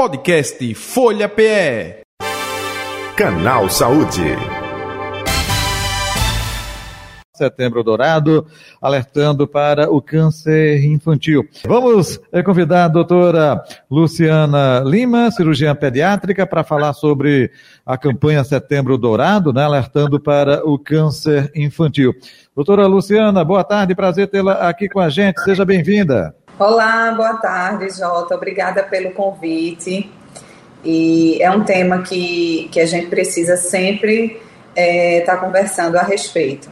Podcast Folha PE. Canal Saúde. Setembro Dourado, alertando para o câncer infantil. Vamos eh, convidar a doutora Luciana Lima, cirurgiã pediátrica, para falar sobre a campanha Setembro Dourado, né, alertando para o câncer infantil. Doutora Luciana, boa tarde, prazer tê-la aqui com a gente, seja bem-vinda. Olá, boa tarde, Jota. Obrigada pelo convite. E é um tema que, que a gente precisa sempre estar é, tá conversando a respeito.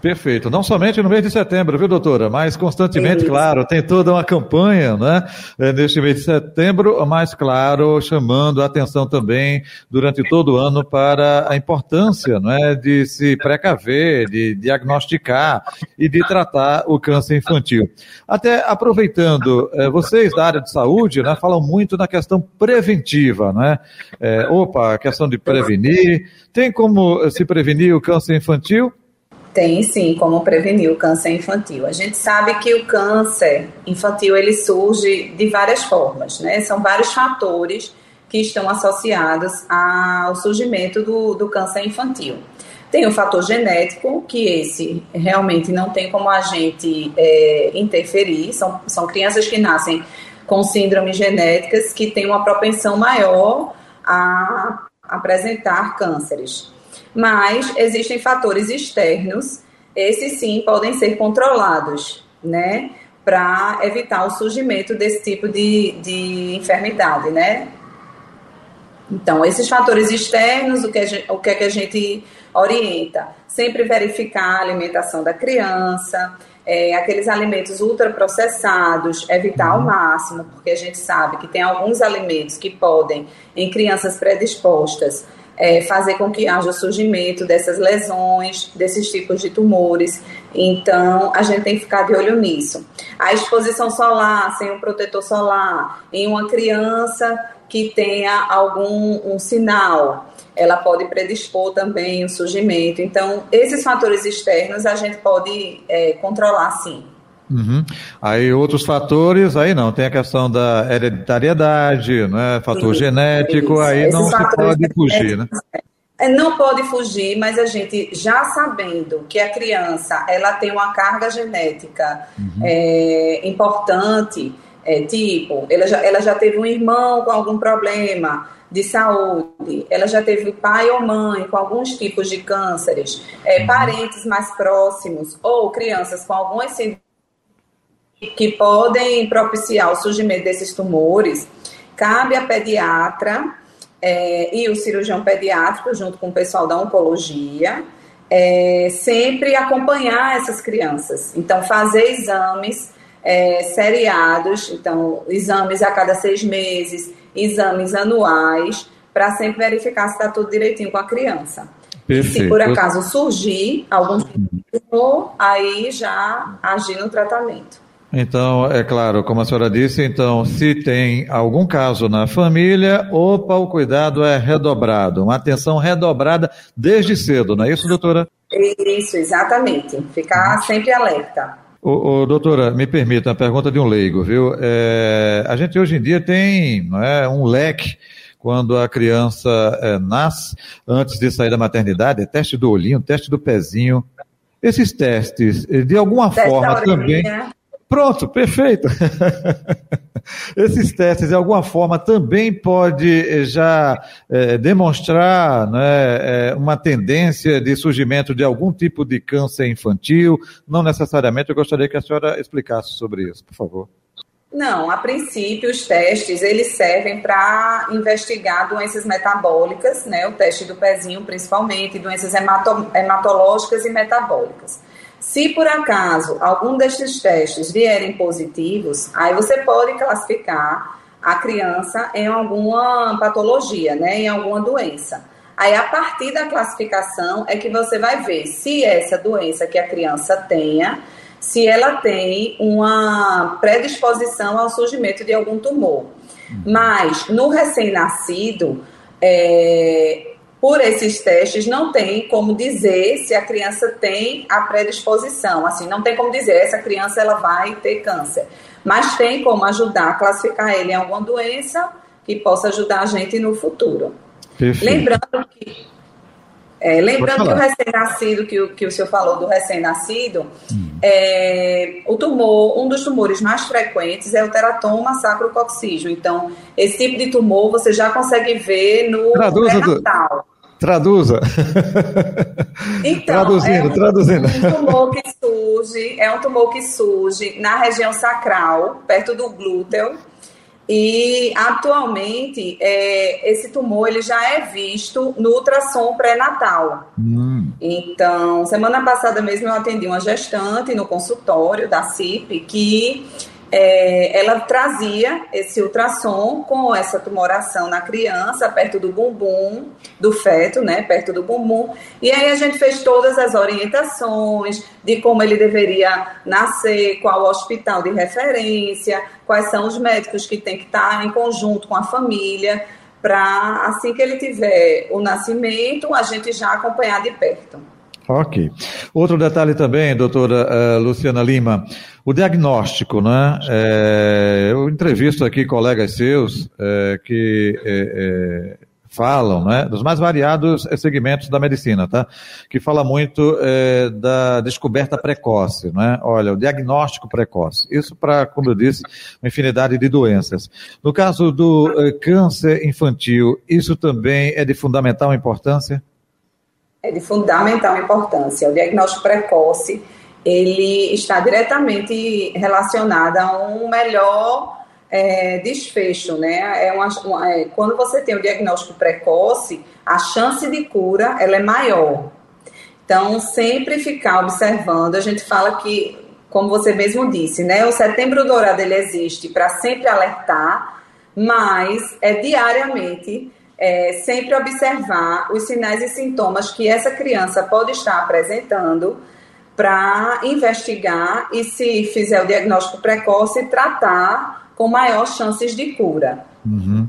Perfeito. Não somente no mês de setembro, viu, doutora? Mas constantemente, Isso. claro, tem toda uma campanha, né? É, neste mês de setembro, mas, claro, chamando a atenção também durante todo o ano para a importância, não é, de se precaver, de diagnosticar e de tratar o câncer infantil. Até aproveitando, é, vocês da área de saúde, né, falam muito na questão preventiva, né? É, opa, a questão de prevenir. Tem como se prevenir o câncer infantil? Tem sim como prevenir o câncer infantil. A gente sabe que o câncer infantil ele surge de várias formas, né? São vários fatores que estão associados ao surgimento do, do câncer infantil. Tem o fator genético, que esse realmente não tem como a gente é, interferir, são, são crianças que nascem com síndromes genéticas que têm uma propensão maior a apresentar cânceres mas existem fatores externos, esses sim podem ser controlados, né? Para evitar o surgimento desse tipo de, de enfermidade, né? Então, esses fatores externos, o que, gente, o que é que a gente orienta? Sempre verificar a alimentação da criança, é, aqueles alimentos ultraprocessados, evitar ao máximo, porque a gente sabe que tem alguns alimentos que podem, em crianças predispostas, é, fazer com que haja o surgimento dessas lesões, desses tipos de tumores. Então, a gente tem que ficar de olho nisso. A exposição solar, sem um protetor solar, em uma criança que tenha algum um sinal, ela pode predispor também o surgimento. Então, esses fatores externos a gente pode é, controlar sim. Uhum. Aí outros fatores, aí não, tem a questão da hereditariedade, né, fator Sim, genético, isso. aí Esses não se pode fugir, né? É, não pode fugir, mas a gente já sabendo que a criança ela tem uma carga genética uhum. é, importante, é, tipo, ela já, ela já teve um irmão com algum problema de saúde, ela já teve pai ou mãe com alguns tipos de cânceres, é, uhum. parentes mais próximos ou crianças com algumas síndromes que podem propiciar o surgimento desses tumores, cabe a pediatra é, e o cirurgião pediátrico, junto com o pessoal da oncologia, é, sempre acompanhar essas crianças. Então, fazer exames é, seriados, então, exames a cada seis meses, exames anuais, para sempre verificar se está tudo direitinho com a criança. Perfeito. Se por acaso surgir algum tumor, aí já agir no tratamento. Então, é claro, como a senhora disse, então, se tem algum caso na família, opa, o cuidado é redobrado, uma atenção redobrada desde cedo, não é isso, doutora? Isso, exatamente. Ficar sempre alerta. Ô, ô, doutora, me permita, a pergunta de um leigo, viu? É, a gente hoje em dia tem é, um leque quando a criança é, nasce, antes de sair da maternidade, é teste do olhinho, teste do pezinho. Esses testes, de alguma Testa forma também. Pronto, perfeito. Esses testes, de alguma forma, também pode eh, já é, demonstrar né, é, uma tendência de surgimento de algum tipo de câncer infantil? Não necessariamente, eu gostaria que a senhora explicasse sobre isso, por favor. Não, a princípio os testes eles servem para investigar doenças metabólicas, né, o teste do pezinho principalmente, doenças hemato hematológicas e metabólicas. Se por acaso algum destes testes vierem positivos, aí você pode classificar a criança em alguma patologia, né, em alguma doença. Aí, a partir da classificação, é que você vai ver se essa doença que a criança tenha, se ela tem uma predisposição ao surgimento de algum tumor. Uhum. Mas, no recém-nascido, é, por esses testes não tem como dizer se a criança tem a predisposição, assim, não tem como dizer essa criança ela vai ter câncer, mas tem como ajudar a classificar ele em alguma doença que possa ajudar a gente no futuro. Perfeito. Lembrando que é, lembrando que o recém-nascido, que, o, que o senhor falou do recém-nascido, hum. é, o tumor, um dos tumores mais frequentes é o teratoma sacrococcígeo. Então, esse tipo de tumor você já consegue ver no pré-natal. Traduza. Então, traduzindo, é um, traduzindo. Um tumor que surge, é um tumor que surge na região sacral, perto do glúteo, e atualmente é, esse tumor ele já é visto no ultrassom pré-natal. Hum. Então, semana passada mesmo eu atendi uma gestante no consultório da CIP que é, ela trazia esse ultrassom com essa tumoração na criança, perto do bumbum, do feto, né, perto do bumbum. E aí a gente fez todas as orientações de como ele deveria nascer, qual hospital de referência, quais são os médicos que tem que estar em conjunto com a família, para assim que ele tiver o nascimento, a gente já acompanhar de perto. Ok. Outro detalhe também, doutora uh, Luciana Lima, o diagnóstico, né? É, eu entrevisto aqui colegas seus é, que é, falam, né, dos mais variados segmentos da medicina, tá? Que fala muito da descoberta precoce, né? Olha, o diagnóstico precoce. Isso para, como eu disse, uma infinidade de doenças. No caso do câncer infantil, isso também é de fundamental importância? É de fundamental importância. O diagnóstico precoce ele está diretamente relacionado a um melhor é, desfecho, né? É uma, uma, é, quando você tem o diagnóstico precoce, a chance de cura ela é maior. Então, sempre ficar observando. A gente fala que, como você mesmo disse, né? O Setembro Dourado ele existe para sempre alertar, mas é diariamente é, sempre observar os sinais e sintomas que essa criança pode estar apresentando para investigar e, se fizer o diagnóstico precoce, tratar com maiores chances de cura. Uhum.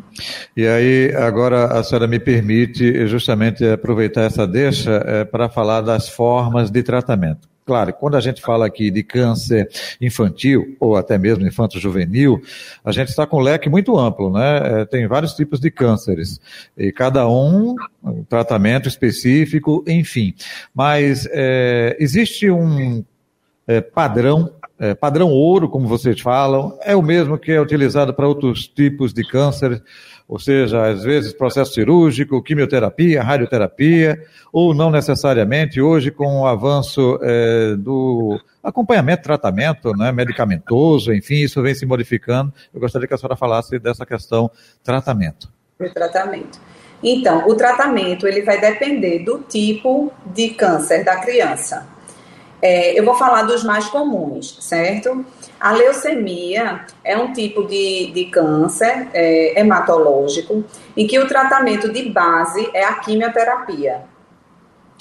E aí, agora a senhora me permite justamente aproveitar essa deixa é, para falar das formas de tratamento. Claro, quando a gente fala aqui de câncer infantil ou até mesmo infanto-juvenil, a gente está com um leque muito amplo, né? É, tem vários tipos de cânceres e cada um um tratamento específico, enfim. Mas é, existe um é, padrão é, padrão ouro, como vocês falam, é o mesmo que é utilizado para outros tipos de câncer ou seja, às vezes processo cirúrgico, quimioterapia, radioterapia, ou não necessariamente, hoje com o avanço é, do acompanhamento, tratamento, né, medicamentoso, enfim, isso vem se modificando. Eu gostaria que a senhora falasse dessa questão tratamento. O tratamento. Então, o tratamento ele vai depender do tipo de câncer da criança. É, eu vou falar dos mais comuns, certo? A leucemia é um tipo de, de câncer é, hematológico em que o tratamento de base é a quimioterapia.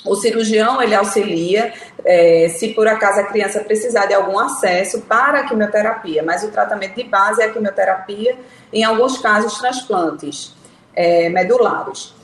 O cirurgião ele auxilia é, se por acaso a criança precisar de algum acesso para a quimioterapia, mas o tratamento de base é a quimioterapia, em alguns casos transplantes é, medulares.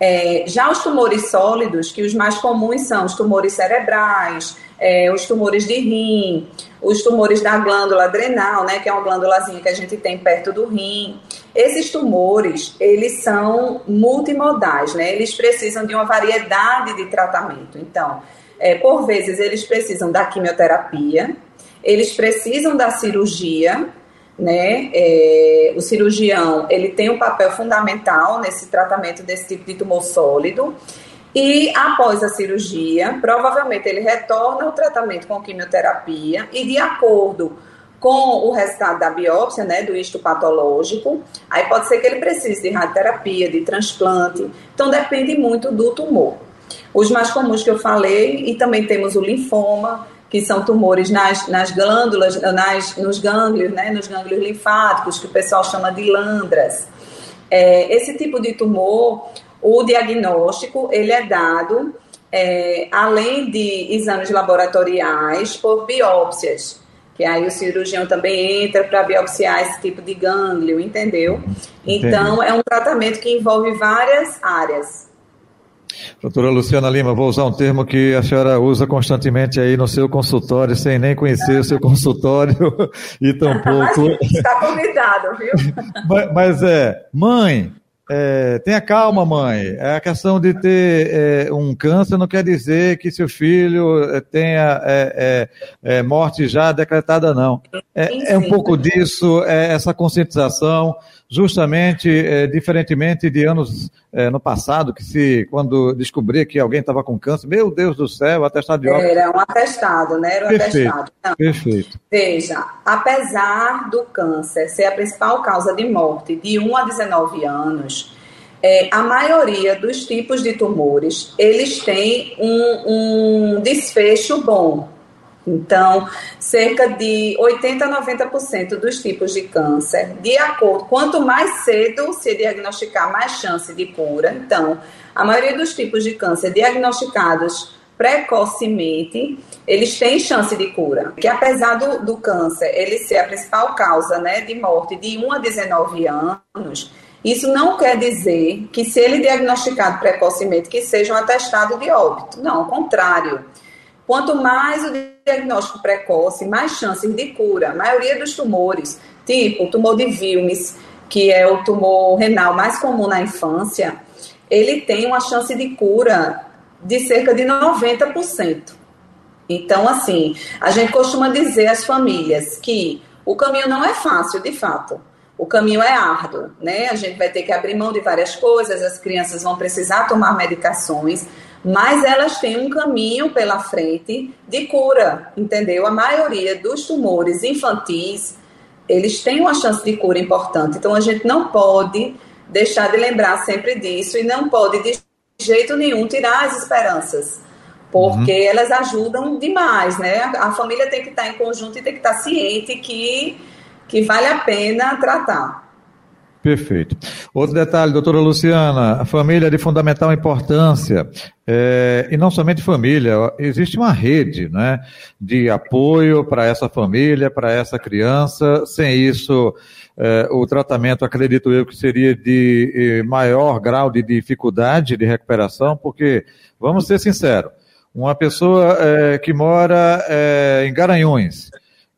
É, já os tumores sólidos, que os mais comuns são os tumores cerebrais, é, os tumores de rim, os tumores da glândula adrenal, né, que é uma glândulazinha que a gente tem perto do rim. Esses tumores, eles são multimodais, né? Eles precisam de uma variedade de tratamento. Então, é, por vezes eles precisam da quimioterapia, eles precisam da cirurgia, né? É, o cirurgião ele tem um papel fundamental nesse tratamento desse tipo de tumor sólido. E após a cirurgia, provavelmente ele retorna ao tratamento com quimioterapia e de acordo com o resultado da biópsia, né, do histopatológico, aí pode ser que ele precise de radioterapia, de transplante. Então depende muito do tumor. Os mais comuns que eu falei, e também temos o linfoma, que são tumores nas, nas glândulas, nas, nos gânglios, né, nos gânglios linfáticos, que o pessoal chama de landras. É, esse tipo de tumor, o diagnóstico, ele é dado, é, além de exames laboratoriais, por biópsias, que aí o cirurgião também entra para biopsiar esse tipo de gânglio, entendeu? Então, é um tratamento que envolve várias áreas. Doutora Luciana Lima, vou usar um termo que a senhora usa constantemente aí no seu consultório, sem nem conhecer o seu consultório e tampouco. Está convidado, viu? mas, mas é, mãe, é, tenha calma, mãe. É a questão de ter é, um câncer não quer dizer que seu filho é, tenha é, é, morte já decretada, não. É, um pouco disso, essa conscientização, justamente, diferentemente de anos no passado, que se, quando descobria que alguém estava com câncer, meu Deus do céu, atestado de óbito. Era um atestado, né? Era um perfeito, atestado. Não. Perfeito. Veja, apesar do câncer ser a principal causa de morte de 1 a 19 anos, é, a maioria dos tipos de tumores, eles têm um, um desfecho bom. Então, cerca de 80 a 90% dos tipos de câncer, de acordo, quanto mais cedo se diagnosticar, mais chance de cura. Então, a maioria dos tipos de câncer diagnosticados precocemente, eles têm chance de cura. Que apesar do, do câncer ele ser a principal causa né, de morte de 1 a 19 anos, isso não quer dizer que se ele diagnosticado precocemente que seja um atestado de óbito. Não, ao contrário. Quanto mais o diagnóstico precoce, mais chances de cura. A maioria dos tumores, tipo tumor de Wilms, que é o tumor renal mais comum na infância, ele tem uma chance de cura de cerca de 90%. Então, assim, a gente costuma dizer às famílias que o caminho não é fácil, de fato o caminho é árduo, né? A gente vai ter que abrir mão de várias coisas, as crianças vão precisar tomar medicações, mas elas têm um caminho pela frente de cura, entendeu? A maioria dos tumores infantis, eles têm uma chance de cura importante. Então a gente não pode deixar de lembrar sempre disso e não pode de jeito nenhum tirar as esperanças. Porque uhum. elas ajudam demais, né? A família tem que estar em conjunto e tem que estar ciente que que vale a pena tratar. Perfeito. Outro detalhe, doutora Luciana, família é de fundamental importância, é, e não somente família, existe uma rede né, de apoio para essa família, para essa criança. Sem isso, é, o tratamento, acredito eu, que seria de maior grau de dificuldade de recuperação, porque, vamos ser sinceros, uma pessoa é, que mora é, em Garanhuns,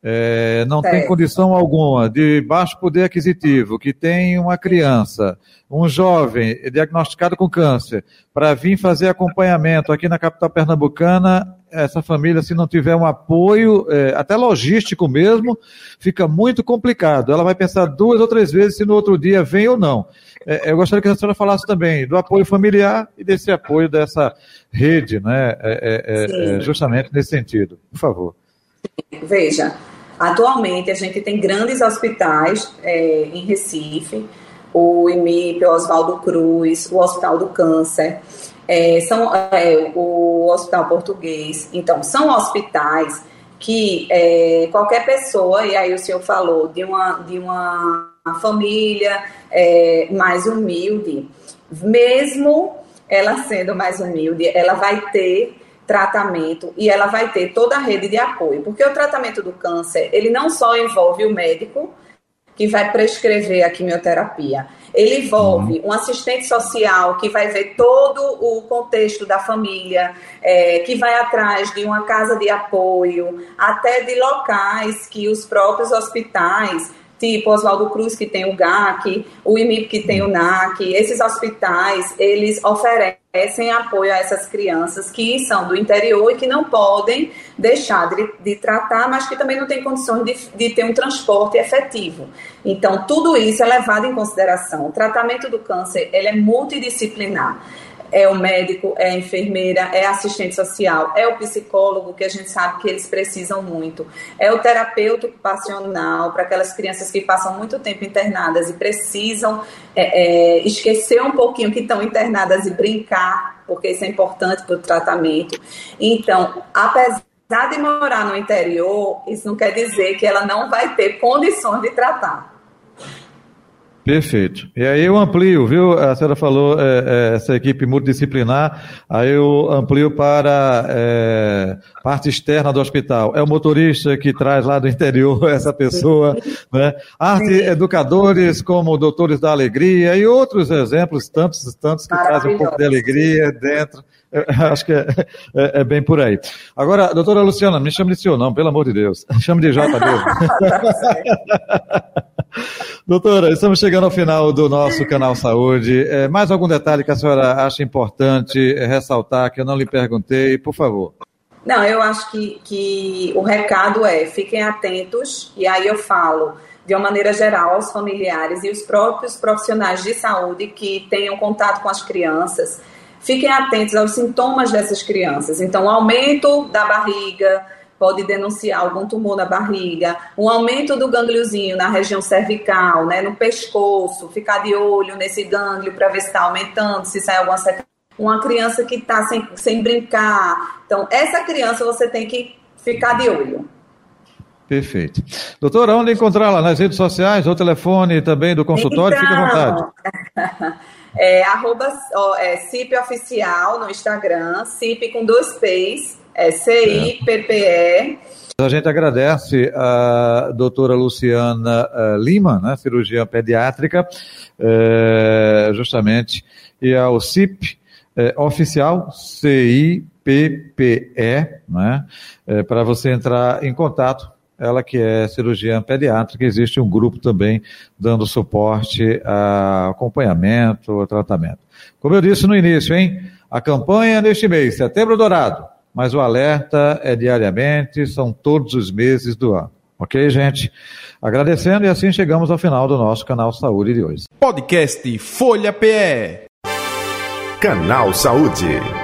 é, não tem condição alguma, de baixo poder aquisitivo, que tem uma criança, um jovem diagnosticado com câncer, para vir fazer acompanhamento aqui na capital pernambucana, essa família, se não tiver um apoio, é, até logístico mesmo, fica muito complicado. Ela vai pensar duas ou três vezes se no outro dia vem ou não. É, eu gostaria que a senhora falasse também do apoio familiar e desse apoio dessa rede, né? É, é, é justamente nesse sentido. Por favor. Veja, atualmente a gente tem grandes hospitais é, em Recife, o IMIP, o Oswaldo Cruz, o Hospital do Câncer, é, são, é, o Hospital Português. Então, são hospitais que é, qualquer pessoa, e aí o senhor falou de uma, de uma família é, mais humilde, mesmo ela sendo mais humilde, ela vai ter tratamento e ela vai ter toda a rede de apoio, porque o tratamento do câncer, ele não só envolve o médico que vai prescrever a quimioterapia, ele envolve uhum. um assistente social que vai ver todo o contexto da família, é, que vai atrás de uma casa de apoio, até de locais que os próprios hospitais tipo Oswaldo Cruz, que tem o GAC, o IMIP, que tem o NAC, esses hospitais, eles oferecem apoio a essas crianças que são do interior e que não podem deixar de, de tratar, mas que também não têm condições de, de ter um transporte efetivo. Então, tudo isso é levado em consideração. O tratamento do câncer, ele é multidisciplinar é o médico, é a enfermeira, é assistente social, é o psicólogo, que a gente sabe que eles precisam muito, é o terapeuta ocupacional, para aquelas crianças que passam muito tempo internadas e precisam é, é, esquecer um pouquinho que estão internadas e brincar, porque isso é importante para o tratamento. Então, apesar de morar no interior, isso não quer dizer que ela não vai ter condições de tratar. Perfeito. E aí eu amplio, viu? A senhora falou é, é, essa equipe multidisciplinar, aí eu amplio para é, parte externa do hospital. É o motorista que traz lá do interior essa pessoa, né? Arte educadores como doutores da alegria e outros exemplos, tantos, tantos que trazem um pouco de alegria dentro. Eu acho que é, é, é, bem por aí. Agora, doutora Luciana, me chame de senhor, não, pelo amor de Deus. Chame de J mesmo. Doutora, estamos chegando ao final do nosso canal Saúde. É, mais algum detalhe que a senhora acha importante ressaltar que eu não lhe perguntei, por favor? Não, eu acho que, que o recado é fiquem atentos, e aí eu falo de uma maneira geral aos familiares e os próprios profissionais de saúde que tenham contato com as crianças, fiquem atentos aos sintomas dessas crianças. Então, aumento da barriga, pode denunciar algum tumor na barriga, um aumento do gângliozinho na região cervical, né, no pescoço, ficar de olho nesse gânglio para ver se está aumentando, se sai alguma uma criança que está sem, sem brincar. Então, essa criança você tem que ficar de olho. Perfeito. Doutora, onde encontrá-la? Nas redes sociais, ou telefone também do consultório? Então, Fique à vontade. É, arroba ó, é, CIP Oficial no Instagram, CIP com dois P's, é CIPPE. A gente agradece a doutora Luciana uh, Lima, né, cirurgiã pediátrica, uh, justamente, e ao CIP uh, oficial, CIPPE, né, para você entrar em contato ela que é cirurgiã pediátrica, existe um grupo também dando suporte a acompanhamento, tratamento. Como eu disse no início, hein? A campanha neste mês, Setembro Dourado, mas o alerta é diariamente, são todos os meses do ano. Ok, gente? Agradecendo e assim chegamos ao final do nosso canal Saúde de hoje. Podcast Folha PE. Canal Saúde.